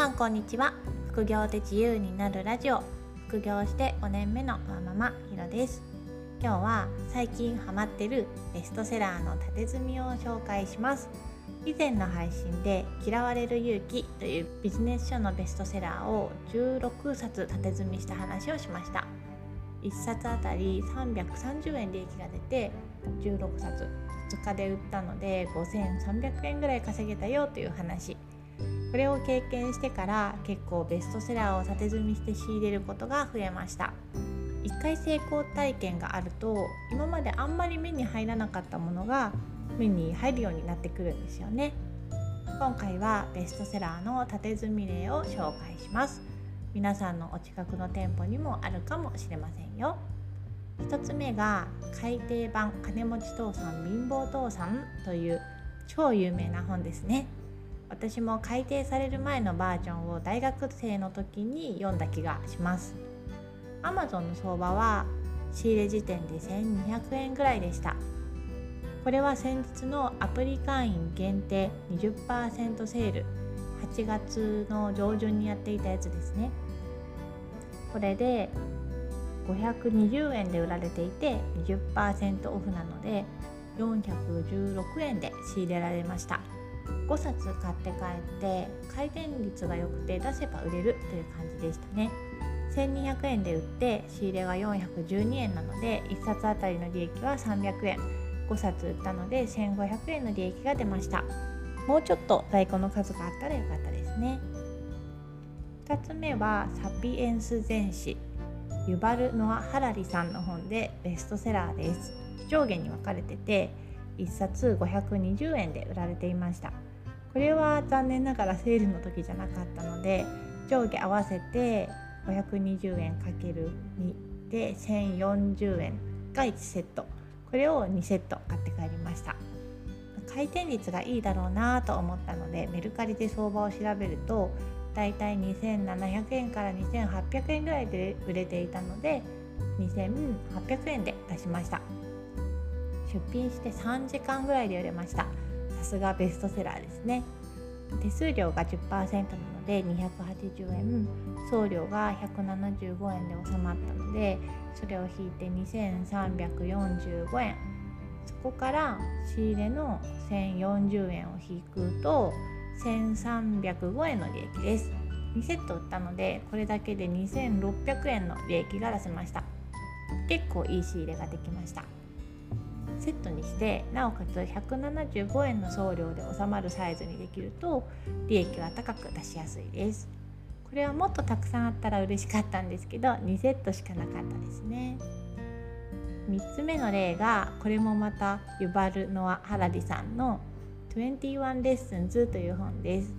さんこんにちは。副業で自由になるラジオ。副業して5年目のママひろです。今日は最近ハマってるベストセラーの縦積みを紹介します。以前の配信で嫌われる勇気というビジネス書のベストセラーを16冊縦積みした話をしました。1冊あたり330円利益が出て16冊2日で売ったので5300円ぐらい稼げたよという話。これを経験してから結構ベストセラーを縦積みして仕入れることが増えました。1回成功体験があると今まであんまり目に入らなかったものが目に入るようになってくるんですよね。今回はベストセラーの縦積み例を紹介します。皆さんのお近くの店舗にもあるかもしれませんよ。1つ目が改訂版金持ち父さん貧乏父さんという超有名な本ですね。私も改訂される前のバージョンを大学生の時に読んだ気がします。Amazon の相場は仕入れ時点で1200円ぐらいでした。これは先日のアプリ会員限定20%セール。8月の上旬にやっていたやつですね。これで520円で売られていて20%オフなので416円で仕入れられました。5冊買って帰って回転率が良くて出せば売れるという感じでしたね。1200円で売って仕入れが412円なので1冊あたりの利益は300円。5冊売ったので1500円の利益が出ました。もうちょっと在庫の数があったらよかったですね。2つ目はサピエンス全史。ユバル・ノア・ハラリさんの本でベストセラーです。上下に分かれてて1冊520円で売られていました。これは残念ながらセールの時じゃなかったので上下合わせて520円 ×2 で1040円が1セット。これを2セット買って帰りました。回転率がいいだろうなと思ったのでメルカリで相場を調べるとだいたい2700円から2800円ぐらいで売れていたので2800円で出しました。出品して3時間ぐらいで売れました。さすがベストセラーですね。手数料が10%なので280円。送料が175円で収まったのでそれを引いて2345円。そこから仕入れの1040円を引くと1305円の利益です。2セット売ったのでこれだけで2600円の利益が出せました。結構いい仕入れができました。セットにしてなおかつ175円の送料で収まるサイズにできると利益は高く出しやすいです。これはもっとたくさんあったら嬉しかったんですけど2セットしかなかったですね。3つ目の例がこれもまたユバル・ノア・ハラリさんの21レッスンズという本です。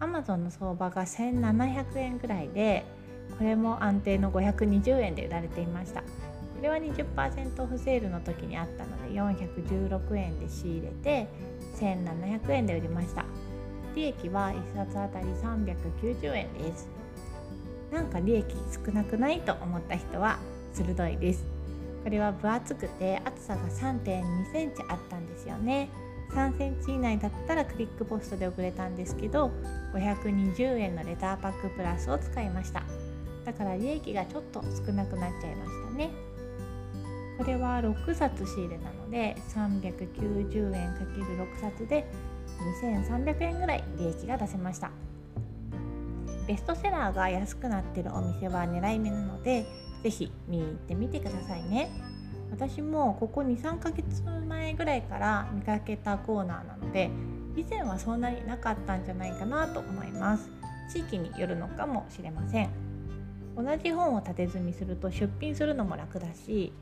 Amazon の相場が1700円ぐらいでこれも安定の520円で売られていました。れは20%オフセールの時にあったので416円で仕入れて1700円で売りました。利益は1冊あたり390円です。なんか利益少なくないと思った人は鋭いです。これは分厚くて厚さが3.2センチあったんですよね。3センチ以内だったらクリックポストで送れたんですけど520円のレターパックプラスを使いました。だから利益がちょっと少なくなっちゃいましたね。これは6冊仕入れなので390円 ×6 冊で2300円ぐらい利益が出せました。ベストセラーが安くなってるお店は狙い目なので是非見に行ってみてくださいね。私もここ23ヶ月前ぐらいから見かけたコーナーなので以前はそんなになかったんじゃないかなと思います。地域によるのかもしれません。同じ本を縦積みすると出品するのも楽だし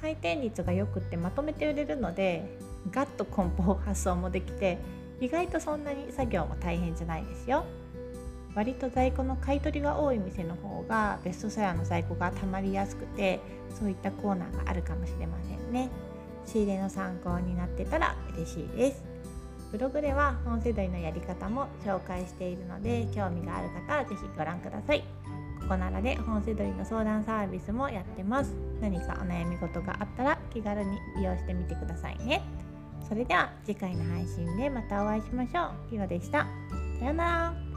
回転率がよくってまとめて売れるのでガッと梱包発送もできて意外とそんなに作業も大変じゃないですよ。割と在庫の買い取りが多い店の方がベストセラーの在庫がたまりやすくてそういったコーナーがあるかもしれませんね。仕入れの参考になってたら嬉しいです。ブログでは本世代のやり方も紹介しているので興味がある方は是非ご覧ください。ここならで本セドリの相談サービスもやってます何かお悩み事があったら気軽に利用してみてくださいねそれでは次回の配信でまたお会いしましょう。ひろでした。さようなら。